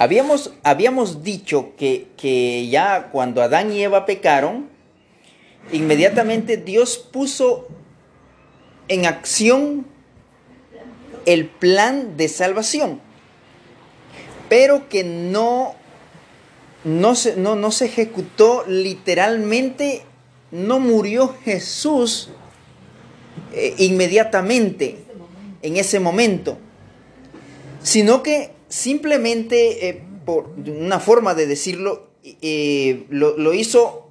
Habíamos, habíamos dicho que, que ya cuando Adán y Eva pecaron, inmediatamente Dios puso en acción el plan de salvación, pero que no, no, se, no, no se ejecutó literalmente, no murió Jesús eh, inmediatamente en ese momento, sino que simplemente, eh, por una forma de decirlo, eh, lo, lo, hizo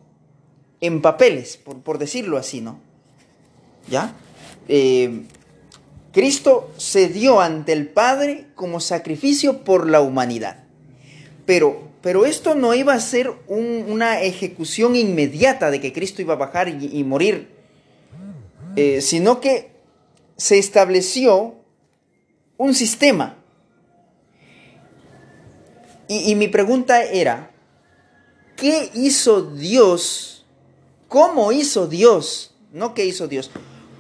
en papeles, por, por, decirlo así, ¿no? ¿Ya? Eh, Cristo se dio ante el Padre como sacrificio por la humanidad. Pero, pero esto no iba a ser un, una ejecución inmediata de que Cristo iba a bajar y, morir, sino que se estableció un sistema. Y, y mi pregunta era, ¿qué hizo Dios? ¿Cómo hizo Dios? No qué hizo Dios.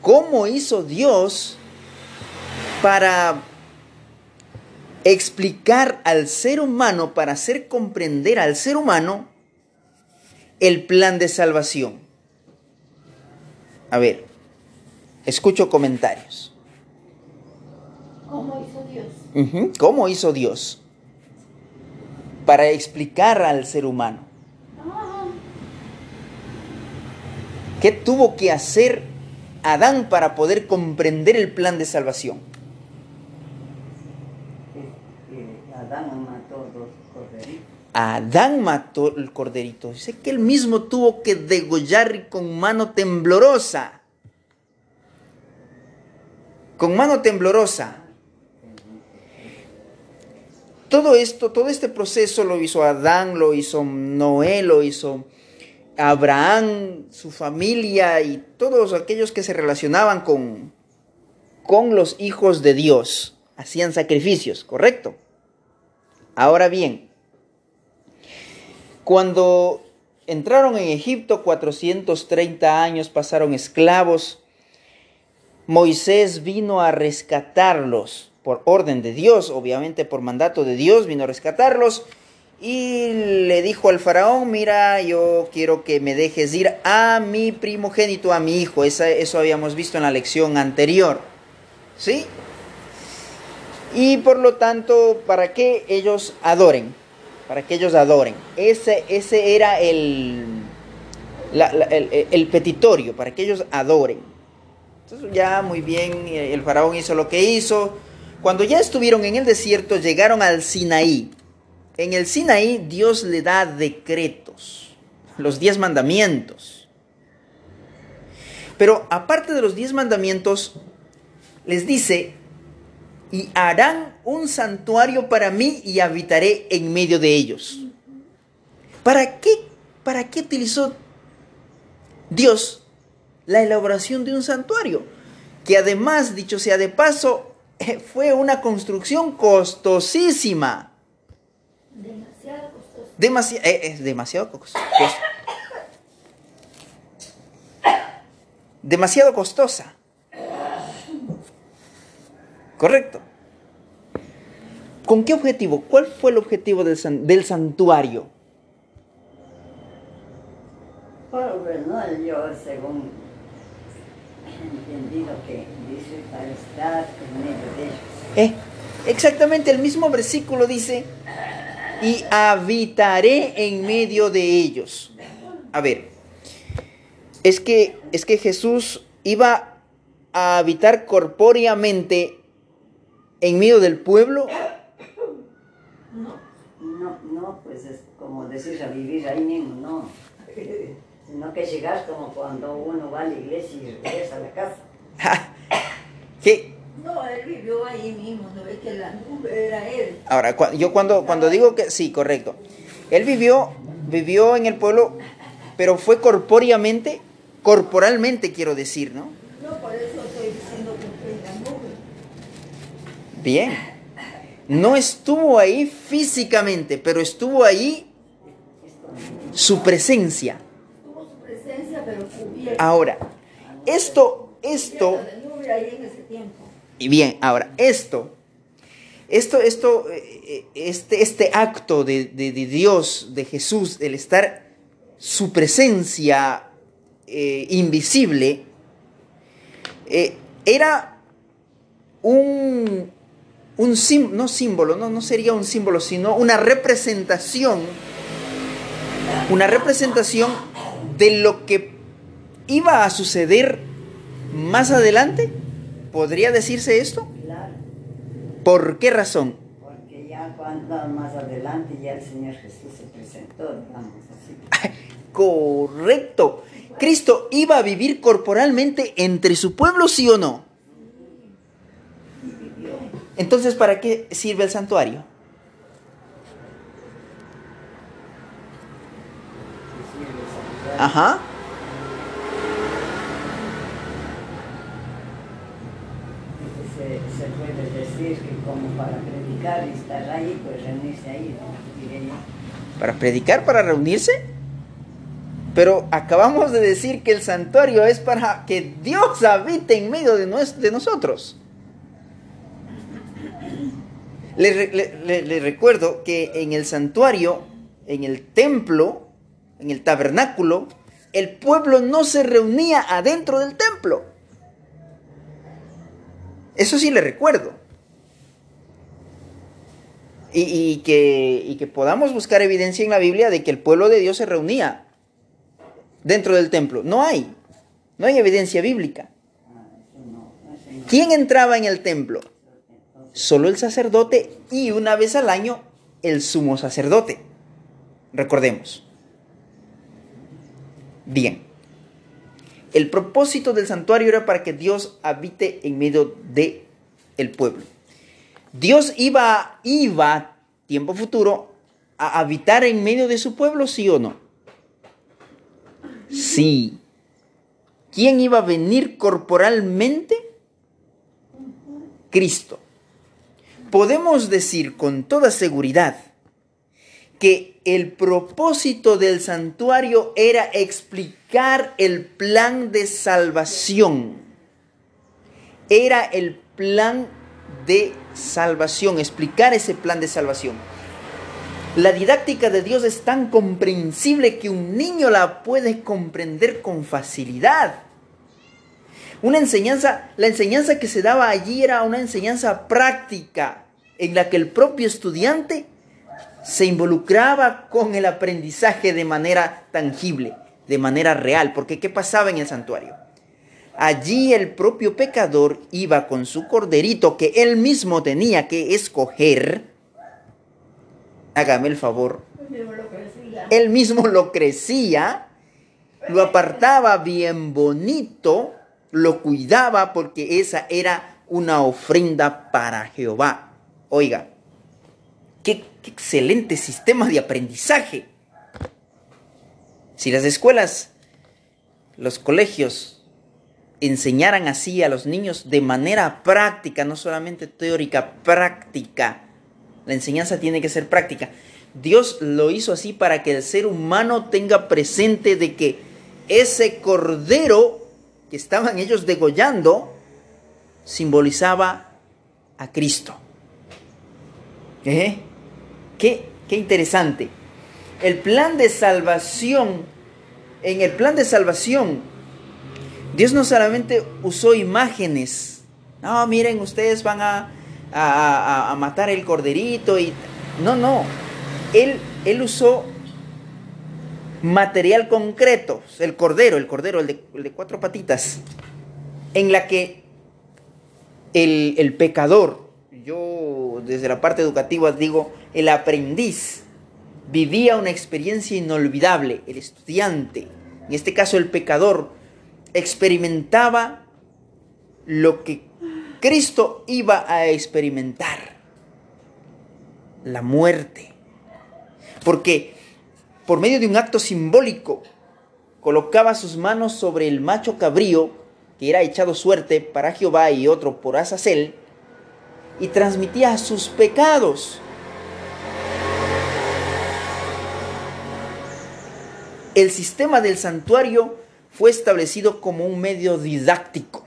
¿Cómo hizo Dios para explicar al ser humano, para hacer comprender al ser humano el plan de salvación? A ver, escucho comentarios. ¿Cómo hizo Dios? ¿Cómo hizo Dios? Para explicar al ser humano. ¿Qué tuvo que hacer Adán para poder comprender el plan de salvación? Adán mató dos corderitos. Adán mató el corderito. Dice que él mismo tuvo que degollar con mano temblorosa. Con mano temblorosa. Todo esto, todo este proceso lo hizo Adán, lo hizo Noé, lo hizo Abraham, su familia y todos aquellos que se relacionaban con, con los hijos de Dios. Hacían sacrificios, ¿correcto? Ahora bien, cuando entraron en Egipto, 430 años pasaron esclavos, Moisés vino a rescatarlos por orden de Dios, obviamente por mandato de Dios, vino a rescatarlos y le dijo al faraón, mira, yo quiero que me dejes ir a mi primogénito, a mi hijo. Eso habíamos visto en la lección anterior. ¿Sí? Y por lo tanto, para que ellos adoren, para que ellos adoren. Ese, ese era el, el, el petitorio, para que ellos adoren. Entonces ya muy bien, el faraón hizo lo que hizo. Cuando ya estuvieron en el desierto, llegaron al Sinaí. En el Sinaí Dios le da decretos, los diez mandamientos. Pero aparte de los diez mandamientos, les dice, y harán un santuario para mí y habitaré en medio de ellos. ¿Para qué, para qué utilizó Dios la elaboración de un santuario? Que además, dicho sea de paso, fue una construcción costosísima. Demasiado costoso. Demasi eh, es demasiado costoso. Demasiado costosa. Correcto. ¿Con qué objetivo? ¿Cuál fue el objetivo del, san del santuario? Bueno, yo según entendido que dice para estar en medio de ellos. Eh, exactamente, el mismo versículo dice, y habitaré en medio de ellos. A ver, es que, es que Jesús iba a habitar corpóreamente en medio del pueblo. No, no, no, pues es como decir a vivir ahí mismo, no. Sino que llegas como cuando uno va a la iglesia y regresa a la casa. ¿Qué? No, él vivió ahí mismo, no ve que la nube era él. Ahora, yo cuando, cuando digo que sí, correcto. Él vivió, vivió en el pueblo, pero fue corpóreamente, corporalmente quiero decir, ¿no? No, por eso estoy diciendo que fue en la nube. Bien. No estuvo ahí físicamente, pero estuvo ahí su presencia. Tuvo su presencia, pero cubierta. Ahora, esto, esto, y bien, ahora, esto esto, esto, eh, este, este acto de, de- Dios, de Jesús, el estar su presencia eh, invisible, eh, era un, un sim- no símbolo, no, no sería un símbolo, sino una representación, una representación de lo que iba a suceder más adelante. ¿Podría decirse esto? Claro, ¿Por qué razón? porque ya cuando más adelante ya el Señor Jesús se presentó, digamos así. Correcto. Cristo iba a vivir corporalmente entre su pueblo, sí o no. Entonces, ¿para qué sirve el santuario? Ajá. Se, se puede decir que como para predicar y estar ahí, pues reunirse ahí. ¿Para predicar, para reunirse? Pero acabamos de decir que el santuario es para que Dios habite en medio de, de nosotros. Le, re- le- le- le recuerdo que en el santuario, en el templo, en el tabernáculo, el pueblo no se reunía adentro del templo. Eso sí le recuerdo. Y, que, que podamos buscar evidencia en la Biblia de que el pueblo de Dios se reunía dentro del templo. No hay. No hay evidencia bíblica. ¿Quién entraba en el templo? Solo el sacerdote y una vez al año el sumo sacerdote. Recordemos. Bien. El propósito del santuario era para que Dios habite en medio de el pueblo. Dios iba, iba, tiempo futuro, a habitar en medio de su pueblo, sí o no. Sí. ¿Quién iba a venir corporalmente? Cristo. Podemos decir con toda seguridad que el propósito del santuario era explicar el plan de salvación. Era el plan de salvación, explicar ese plan de salvación. La didáctica de Dios es tan comprensible que un niño la puede comprender con facilidad. Una enseñanza, la enseñanza que se daba allí era una enseñanza práctica en la que el propio estudiante se involucraba con el aprendizaje de manera tangible, de manera real, porque ¿qué pasaba en el santuario? Allí el propio pecador iba con su corderito que él mismo tenía que escoger. Hágame el favor. Él mismo lo crecía, lo apartaba bien bonito, lo cuidaba porque esa era una ofrenda para Jehová. Oiga, qué, qué excelente sistema de aprendizaje. Si las escuelas, los colegios enseñaran así a los niños de manera práctica, no solamente teórica, práctica, la enseñanza tiene que ser práctica. Dios lo hizo así para que el ser humano tenga presente de que ese cordero que estaban ellos degollando simbolizaba a Cristo. ¿Eh? Qué, qué interesante. El plan de salvación, en el plan de salvación, Dios no solamente usó imágenes. No, miren, ustedes van a, a, matar el corderito y... No, no. Él, él usó material concreto, el cordero, el cordero, el de, el de cuatro patitas, en la que el, el pecador, yo desde la parte educativa digo, el aprendiz, vivía una experiencia inolvidable, el estudiante, en este caso el pecador, experimentaba lo que Cristo iba a experimentar, la muerte. Porque por medio de un acto simbólico colocaba sus manos sobre el macho cabrío que era echado suerte para Jehová y otro por Azazel y transmitía sus pecados. El sistema del santuario fue establecido como un medio didáctico.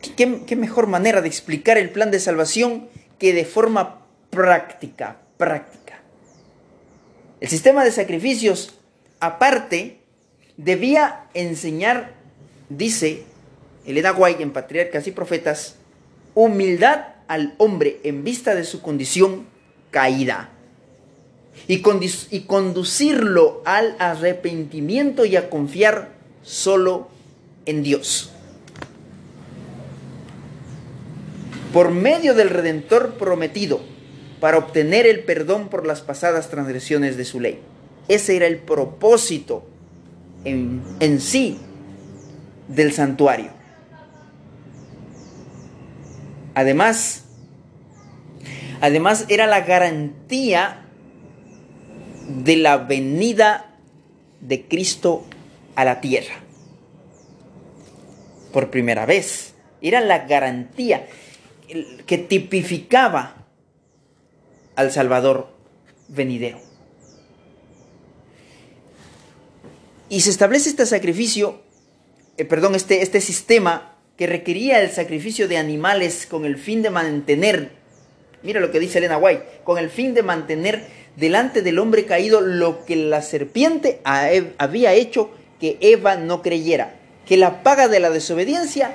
Qué ¿qué, qué mejor manera de explicar el plan de salvación que de forma práctica, práctica? El sistema de sacrificios, aparte, debía enseñar, dice Elena White en Patriarcas y Profetas, humildad al hombre en vista de su condición caída y, condu- y conducirlo al arrepentimiento y a confiar solo en Dios. Por medio del Redentor prometido para obtener el perdón por las pasadas transgresiones de su ley. Ese era el propósito en, en sí del santuario. Además, además era la garantía de la venida de Cristo a la tierra. Por primera vez. Era la garantía que tipificaba al Salvador venidero. Y se establece este sacrificio, eh, perdón, este, este sistema que requería el sacrificio de animales con el fin de mantener, mira lo que dice Elena White, con el fin de mantener delante del hombre caído lo que la serpiente había hecho que Eva no creyera, que la paga de la desobediencia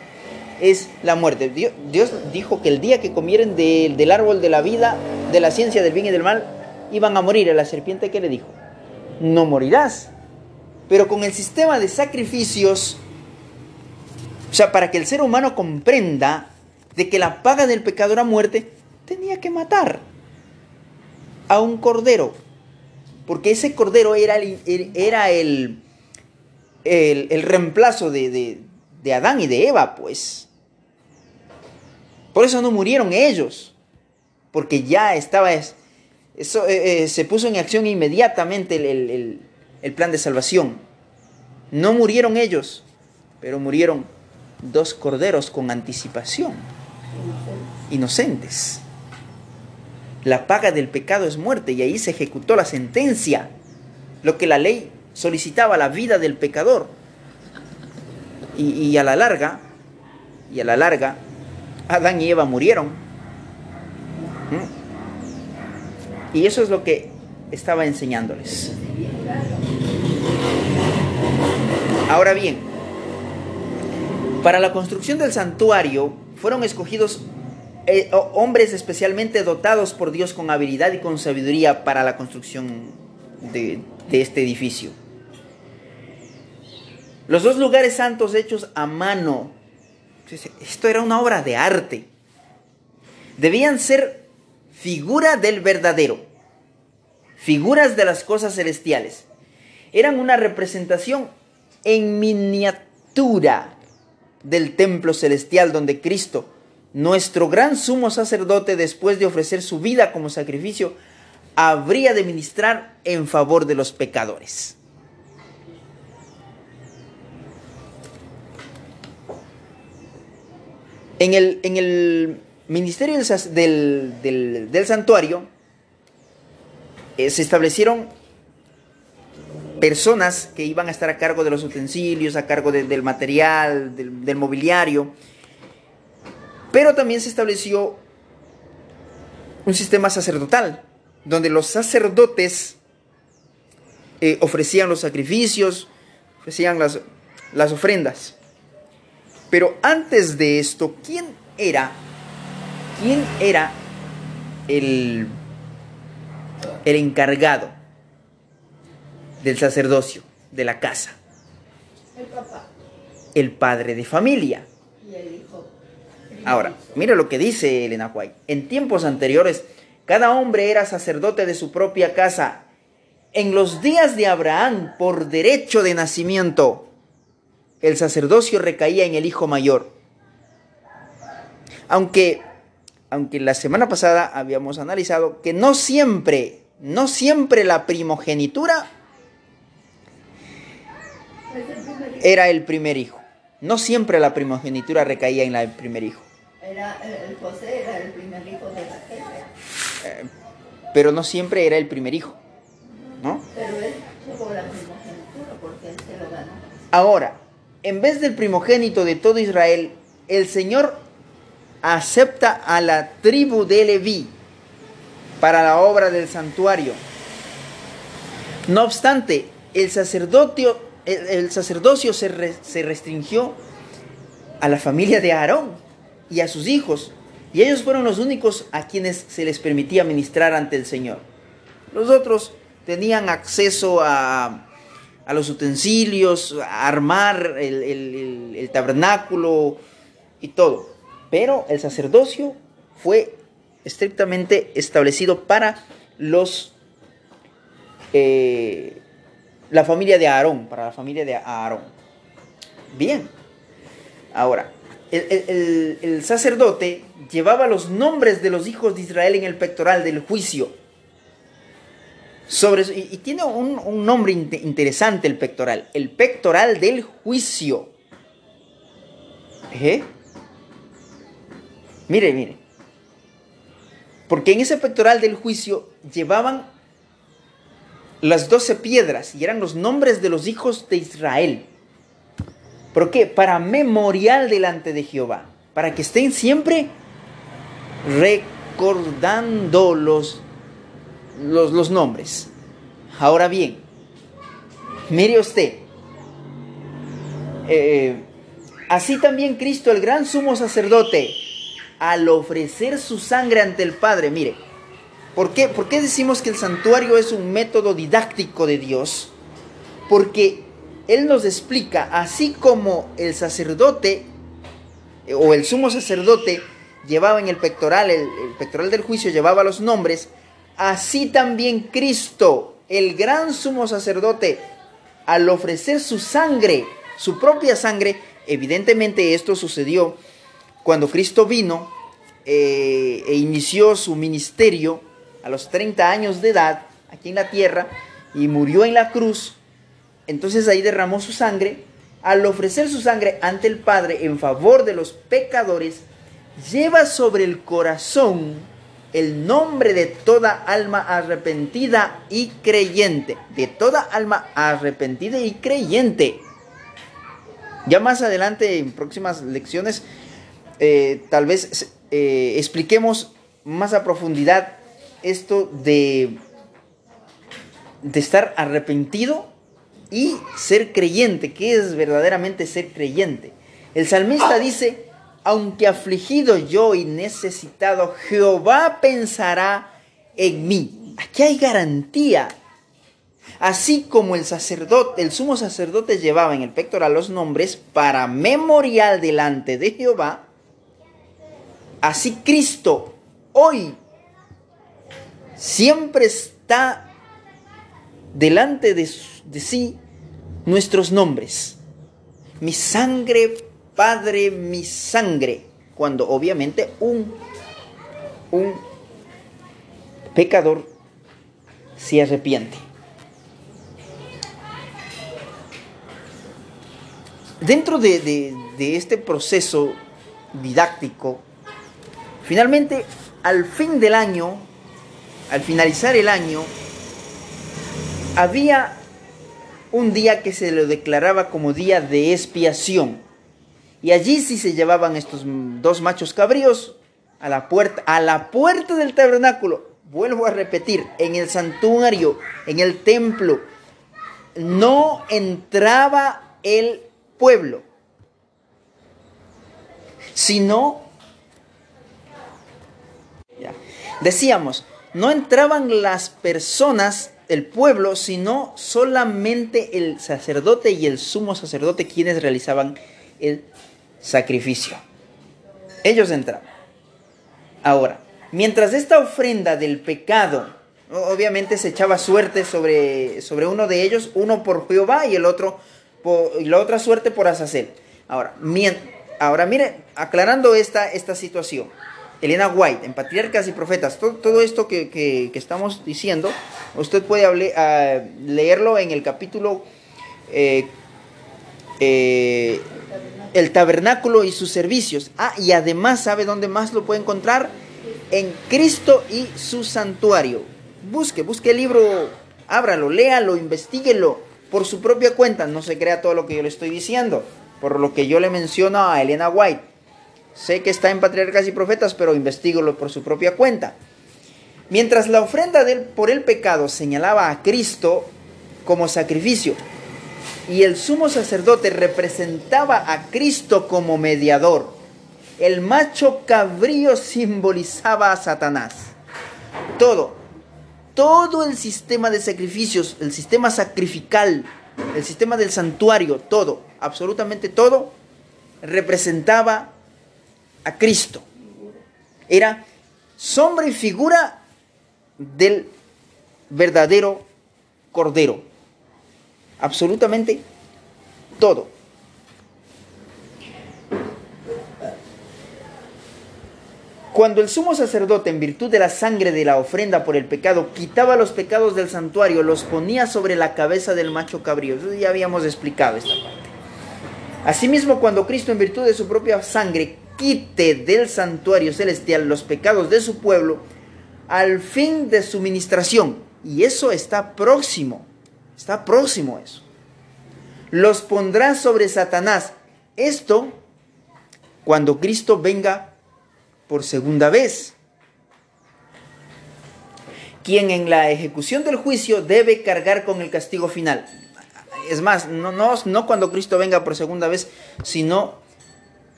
es la muerte. Dios, dijo que el día que comieren de- del árbol de la vida, de la ciencia del bien y del mal, iban a morir. La serpiente que le dijo, no morirás. Pero con el sistema de sacrificios, o sea, para que el ser humano comprenda de que la paga del pecado era muerte, tenía que matar a un cordero. Porque ese cordero era el, el- era el, el, reemplazo de, de- de Adán y de Eva, pues. Por eso no murieron ellos. Porque ya estaba... es- Eso, eh, eh, se puso en acción inmediatamente el- el- el plan de salvación. No murieron ellos, pero murieron dos corderos con anticipación, inocentes. La paga del pecado es muerte y ahí se ejecutó la sentencia, lo que la ley solicitaba, la vida del pecador. Y, y a la larga, y a la larga, Adán y Eva murieron. ¿Mm? Y eso es lo que estaba enseñándoles. Ahora bien, para la construcción del santuario fueron escogidos eh, ho- hombres especialmente dotados por Dios con habilidad y con sabiduría para la construcción de este edificio. Los dos lugares santos hechos a mano, esto era una obra de arte, debían ser figura del verdadero, figuras de las cosas celestiales. Eran una representación en miniatura del templo celestial donde Cristo, nuestro gran sumo sacerdote, después de ofrecer su vida como sacrificio, habría de ministrar en favor de los pecadores. En el, en el ministerio del, del- santuario eh, se establecieron personas que iban a estar a cargo de los utensilios, a cargo de- del material, del mobiliario. Pero también se estableció un sistema sacerdotal, donde los sacerdotes eh, ofrecían los sacrificios, ofrecían las, las ofrendas. Pero antes de esto, ¿quién era? ¿Quién era el, el encargado del sacerdocio de la casa? El papá El padre de familia. y el hijo. Ahora, mira lo que dice Elena White. En tiempos anteriores, cada hombre era sacerdote de su propia casa. En los días de Abraham, por derecho de nacimiento, el sacerdocio recaía en el hijo mayor. Aunque, aunque la semana pasada habíamos analizado que no siempre, no siempre la primogenitura era el primer hijo. No siempre la primogenitura recaía en el primer hijo. Era, el el José era el primer hijo de Raquel, Eh, pero no siempre era el primer hijo. ¿No? pero él tuvo la primogenitura porque él se lo ganó. Ahora, en vez del primogénito de todo Israel, el Señor acepta a la tribu de Leví para la obra del santuario. No obstante, el sacerdocio, el, el sacerdocio se, re- se restringió a la familia de Aarón y a sus hijos, y ellos fueron los únicos a quienes se les permitía ministrar ante el Señor. Los otros tenían acceso a, a los utensilios, a armar el, el- tabernáculo y todo. Pero el sacerdocio fue estrictamente establecido para los eh, la familia de Aarón, para la familia de Aarón. Bien. Ahora, el, sacerdote llevaba los nombres de los hijos de Israel en el pectoral del juicio. Sobre, y, tiene un, nombre inte- interesante el pectoral, el pectoral del juicio. ¿Eh? Mire, mire. Porque en ese pectoral del juicio llevaban las doce piedras y eran los nombres de los hijos de Israel. ¿Por qué? Para memorial delante de Jehová. Para que estén siempre recordando los, los, nombres. Ahora bien, mire usted. eh, así también Cristo, el gran sumo sacerdote, al ofrecer su sangre ante el Padre, mire, ¿por qué, ¿por qué decimos que el santuario es un método didáctico de Dios? Porque Él nos explica, así como el sacerdote eh, o el sumo sacerdote llevaba en el pectoral, el, pectoral del juicio llevaba los nombres, así también Cristo, el gran sumo sacerdote, al ofrecer su sangre, su propia sangre, evidentemente esto sucedió cuando Cristo vino eh, e inició su ministerio a los 30 años de edad aquí en la tierra y murió en la cruz, entonces ahí derramó su sangre. Al ofrecer su sangre ante el Padre en favor de los pecadores, lleva sobre el corazón el nombre de toda alma arrepentida y creyente. De toda alma arrepentida y creyente. Ya más adelante, en próximas lecciones, eh, tal vez eh, expliquemos más a profundidad esto de, de estar arrepentido y ser creyente. ¿Qué es verdaderamente ser creyente? El salmista dice, aunque afligido yo y necesitado, Jehová pensará en mí. Aquí hay garantía. Así como el sacerdote, el sumo sacerdote llevaba en el pectoral los nombres para memorial delante de Jehová, así Cristo hoy siempre está delante de, de sí nuestros nombres. Mi sangre, Padre, mi sangre. Cuando obviamente un, un pecador se arrepiente. Dentro de, de- de este proceso didáctico, finalmente, al fin del año, al finalizar el año, había un día que se lo declaraba como día de expiación. Y allí sí se llevaban estos dos machos cabríos a la puerta, a la puerta del tabernáculo. Vuelvo a repetir, en el santuario, en el templo, no entraba el pueblo, sino. Decíamos, no entraban las personas, el pueblo, sino solamente el sacerdote y el sumo sacerdote quienes realizaban el sacrificio. Ellos entraban. Ahora, mientras esta ofrenda del pecado, obviamente se echaba suerte sobre, sobre uno de ellos, uno por Jehová y el otro por, y la otra suerte por Azazel. Ahora, mien- ahora mire, aclarando esta, esta situación, Elena White, en Patriarcas y Profetas, todo, esto que, que- estamos diciendo, usted puede ah, leerlo en el capítulo eh, eh, El tabernáculo y sus servicios. Ah, y además, ¿sabe dónde más lo puede encontrar? En Cristo y su santuario. Busque, busque el libro, ábralo, léalo, investiguelo por su propia cuenta. No se crea todo lo que yo le estoy diciendo, por lo que yo le menciono a Elena White. Sé que está en Patriarcas y Profetas, pero investigolo por su propia cuenta. Mientras la ofrenda del, por el pecado señalaba a Cristo como sacrificio y el sumo sacerdote representaba a Cristo como mediador, el macho cabrío simbolizaba a Satanás. Todo, todo el sistema de sacrificios, el sistema sacrificial, el sistema del santuario, todo, absolutamente todo, representaba a Cristo. Era sombra y figura del verdadero Cordero. Absolutamente todo. Cuando el sumo sacerdote, en virtud de la sangre de la ofrenda por el pecado, quitaba los pecados del santuario, los ponía sobre la cabeza del macho cabrío. Ya habíamos explicado esta parte. Asimismo, cuando Cristo, en virtud de su propia sangre, quite del santuario celestial los pecados de su pueblo, al fin de su ministración, y eso está próximo, está próximo eso, los pondrá sobre Satanás. Esto cuando Cristo venga por segunda vez. Quien en la ejecución del juicio debe cargar con el castigo final. Es más, no, no, no cuando Cristo venga por segunda vez, sino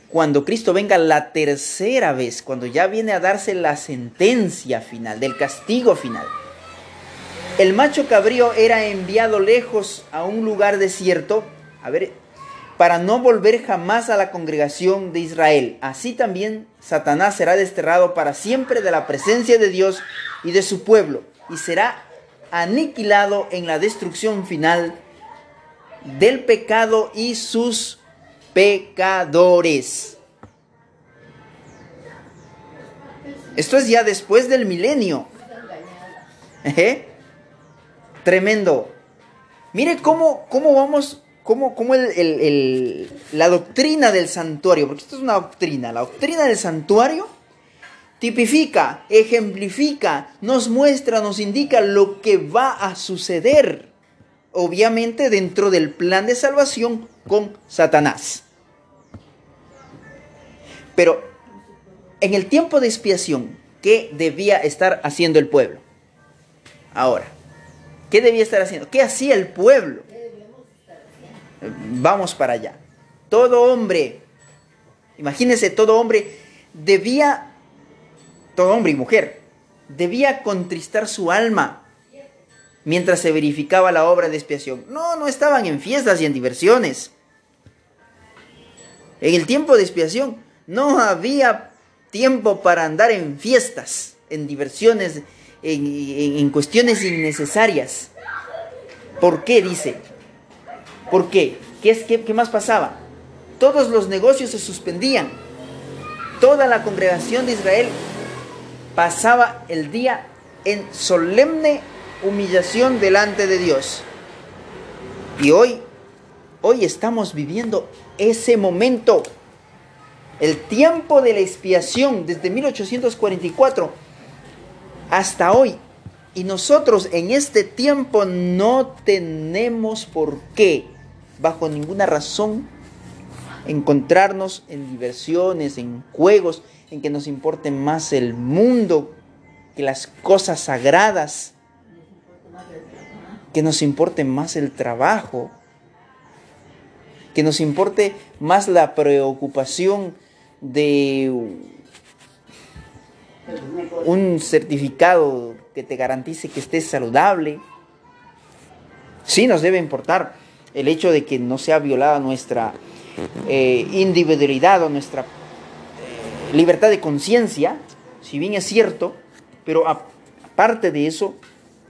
cuando Cristo venga la tercera vez, cuando ya viene a darse la sentencia final, del castigo final. El macho cabrío era enviado lejos a un lugar desierto, a ver, para no volver jamás a la congregación de Israel. Así también Satanás será desterrado para siempre de la presencia de Dios y de su pueblo, y será aniquilado en la destrucción final del pecado y sus pecadores. Esto es ya después del milenio. ¿Eh? Tremendo. Mire cómo, cómo vamos cómo, cómo la doctrina del santuario, porque esto es una doctrina, la doctrina del santuario tipifica, ejemplifica, nos muestra, nos indica lo que va a suceder, obviamente dentro del plan de salvación con Satanás. Pero en el tiempo de expiación, ¿qué debía estar haciendo el pueblo? Ahora, ¿qué debía estar haciendo? ¿Qué hacía el pueblo? Vamos para allá. Todo hombre, imagínense, todo hombre debía, todo hombre y mujer, debía contristar su alma mientras se verificaba la obra de expiación. No, no estaban en fiestas y en diversiones. En el tiempo de expiación no había tiempo para andar en fiestas, en diversiones, en, en cuestiones innecesarias. ¿Por qué? Dice, ¿Por qué? ¿Qué, es, qué, más pasaba? Todos los negocios se suspendían. Toda la congregación de Israel pasaba el día en solemne humillación delante de Dios. Y hoy, hoy estamos viviendo ese momento, el tiempo de la expiación desde 1844 hasta hoy. Y nosotros en este tiempo no tenemos por qué bajo ninguna razón encontrarnos en diversiones, en juegos, en que nos importe más el mundo que las cosas sagradas, que nos importe más el trabajo, que nos importe más la preocupación de un certificado que te garantice que estés saludable. Sí nos debe importar, el hecho de que no sea violada nuestra eh, individualidad o nuestra eh, libertad de conciencia, si bien es cierto, pero aparte de eso,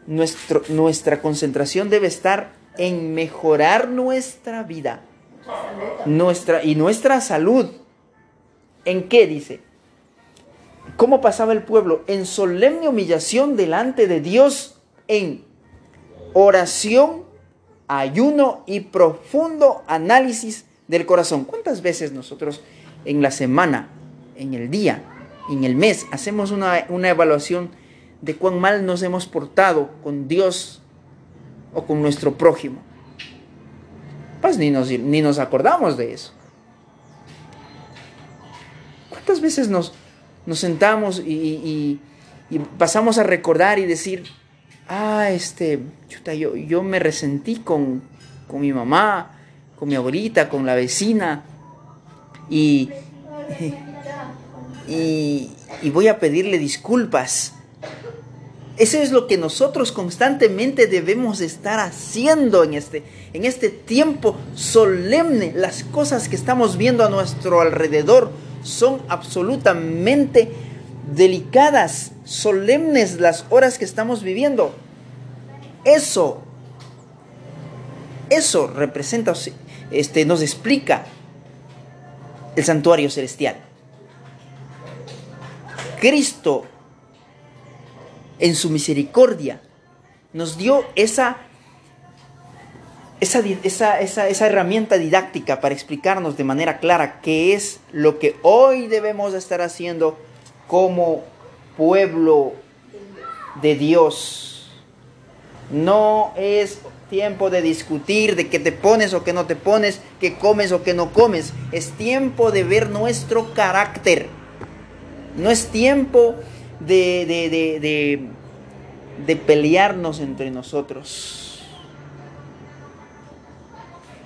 nuestro, nuestra concentración debe estar en mejorar nuestra vida nuestra, y nuestra salud. ¿En qué dice? ¿Cómo pasaba el pueblo? En solemne humillación delante de Dios, en oración ayuno y profundo análisis del corazón. ¿Cuántas veces nosotros en la semana, en el día, en el mes, hacemos una, evaluación de cuán mal nos hemos portado con Dios o con nuestro prójimo? Pues ni nos, ni nos acordamos de eso. ¿Cuántas veces nos, nos sentamos y, pasamos a recordar y decir, ah, este, chuta, yo, me resentí con, con mi mamá, con mi abuelita, con la vecina, y, y voy a pedirle disculpas. Eso es lo que nosotros constantemente debemos estar haciendo en este, en este tiempo solemne. Las cosas que estamos viendo a nuestro alrededor son absolutamente delicadas, solemnes las horas que estamos viviendo. Eso, eso representa, este, nos explica el santuario celestial. Cristo en su misericordia, nos dio esa, esa, esa, esa, herramienta didáctica para explicarnos de manera clara qué es lo que hoy debemos estar haciendo como pueblo de Dios. No es tiempo de discutir de qué te pones o qué no te pones, qué comes o qué no comes. Es tiempo de ver nuestro carácter. No es tiempo de, de, de, de, pelearnos entre nosotros.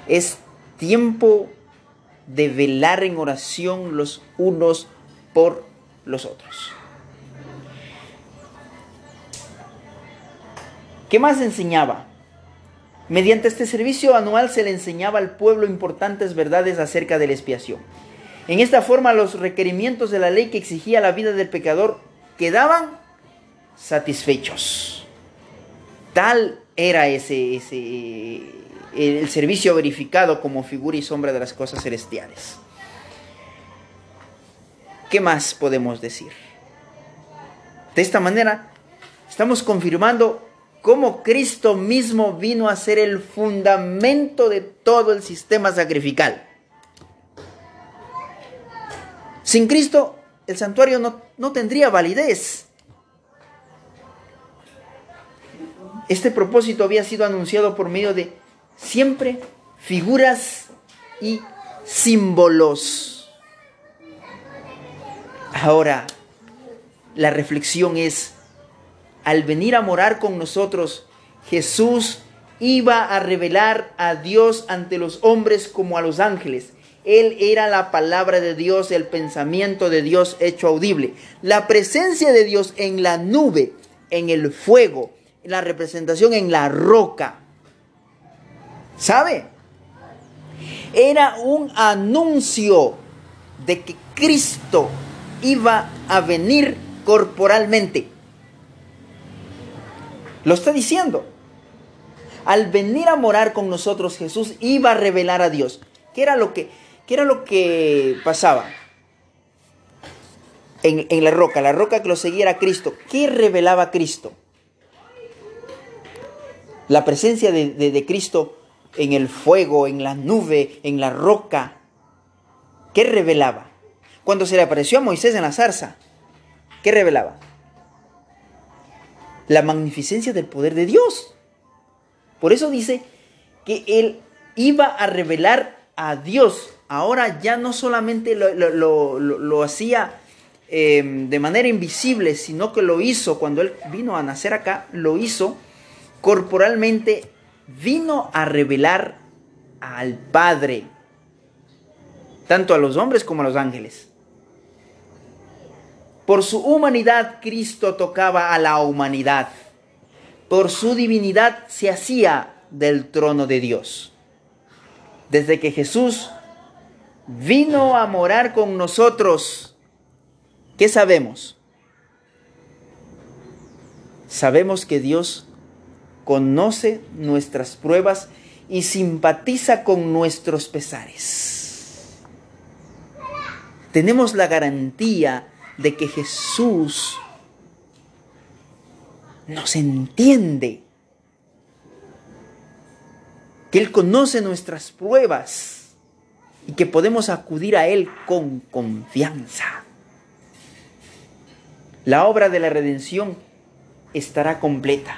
Es tiempo de velar en oración los unos por los otros. ¿Qué más enseñaba? Mediante este servicio anual se le enseñaba al pueblo importantes verdades acerca de la expiación. En esta forma los requerimientos de la ley que exigía la vida del pecador quedaban satisfechos. Tal era ese, ese el servicio verificado como figura y sombra de las cosas celestiales. ¿Qué más podemos decir? De esta manera estamos confirmando cómo Cristo mismo vino a ser el fundamento de todo el sistema sacrificial. Sin Cristo, el santuario no, no tendría validez. Este propósito había sido anunciado por medio de siempre figuras y símbolos. Ahora, la reflexión es, al venir a morar con nosotros, Jesús iba a revelar a Dios ante los hombres como a los ángeles. Él era la palabra de Dios, el pensamiento de Dios hecho audible. La presencia de Dios en la nube, en el fuego, la representación en la roca. ¿Sabe? Era un anuncio de que Cristo iba a venir corporalmente. Lo está diciendo. Al venir a morar con nosotros, Jesús iba a revelar a Dios. ¿Qué era lo que, qué era lo que pasaba? En, en la roca, la roca que lo seguía era Cristo. ¿Qué revelaba Cristo? La presencia de, de, de Cristo en el fuego, en la nube, en la roca. ¿Qué revelaba? Cuando se le apareció a Moisés en la zarza, ¿qué revelaba? La magnificencia del poder de Dios. Por eso dice que él iba a revelar a Dios. Ahora ya no solamente lo, lo, lo, hacía eh, de manera invisible, sino que lo hizo cuando él vino a nacer acá, lo hizo corporalmente, vino a revelar al Padre, tanto a los hombres como a los ángeles. Por su humanidad Cristo tocaba a la humanidad. Por su divinidad se hacía del trono de Dios. Desde que Jesús vino a morar con nosotros, ¿qué sabemos? Sabemos que Dios conoce nuestras pruebas y simpatiza con nuestros pesares. Tenemos la garantía de que Jesús nos entiende, que Él conoce nuestras pruebas y que podemos acudir a Él con confianza. La obra de la redención estará completa.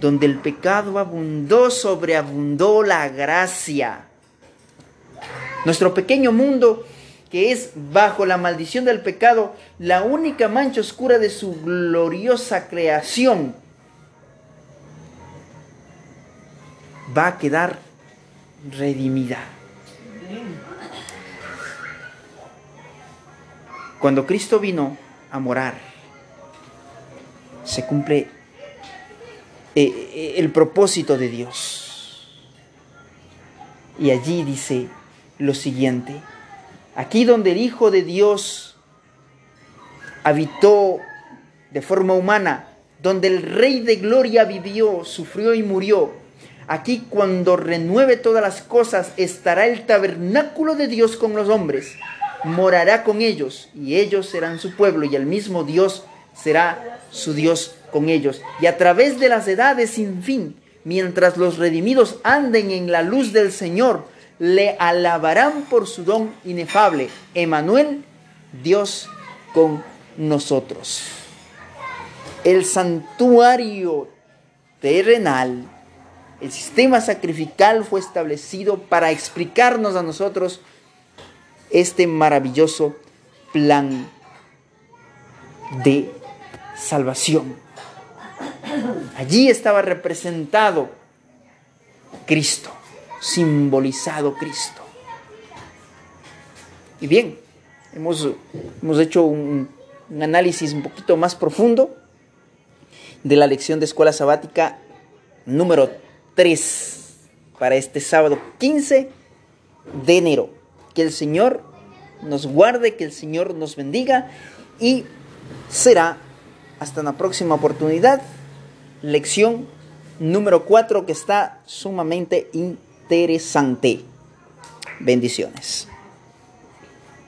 Donde el pecado abundó, sobreabundó la gracia. Nuestro pequeño mundo que es bajo la maldición del pecado la única mancha oscura de su gloriosa creación, va a quedar redimida. Cuando Cristo vino a morar, se cumple eh, eh, el propósito de Dios. Y allí dice lo siguiente, aquí donde el Hijo de Dios habitó de forma humana, donde el Rey de Gloria vivió, sufrió y murió, aquí cuando renueve todas las cosas estará el tabernáculo de Dios con los hombres, morará con ellos y ellos serán su pueblo y el mismo Dios será su Dios con ellos. Y a través de las edades sin fin, mientras los redimidos anden en la luz del Señor, le alabarán por su don inefable. Emanuel, Dios con nosotros. El santuario terrenal, el sistema sacrificial fue establecido para explicarnos a nosotros este maravilloso plan de salvación. Allí estaba representado Cristo, simbolizado Cristo. Y bien, hemos, hemos hecho un, análisis un poquito más profundo de la lección de escuela sabática número 3 para este sábado 15 de enero. Que el Señor nos guarde, que el Señor nos bendiga y será hasta una próxima oportunidad. Lección número 4 que está sumamente interesante. Bendiciones.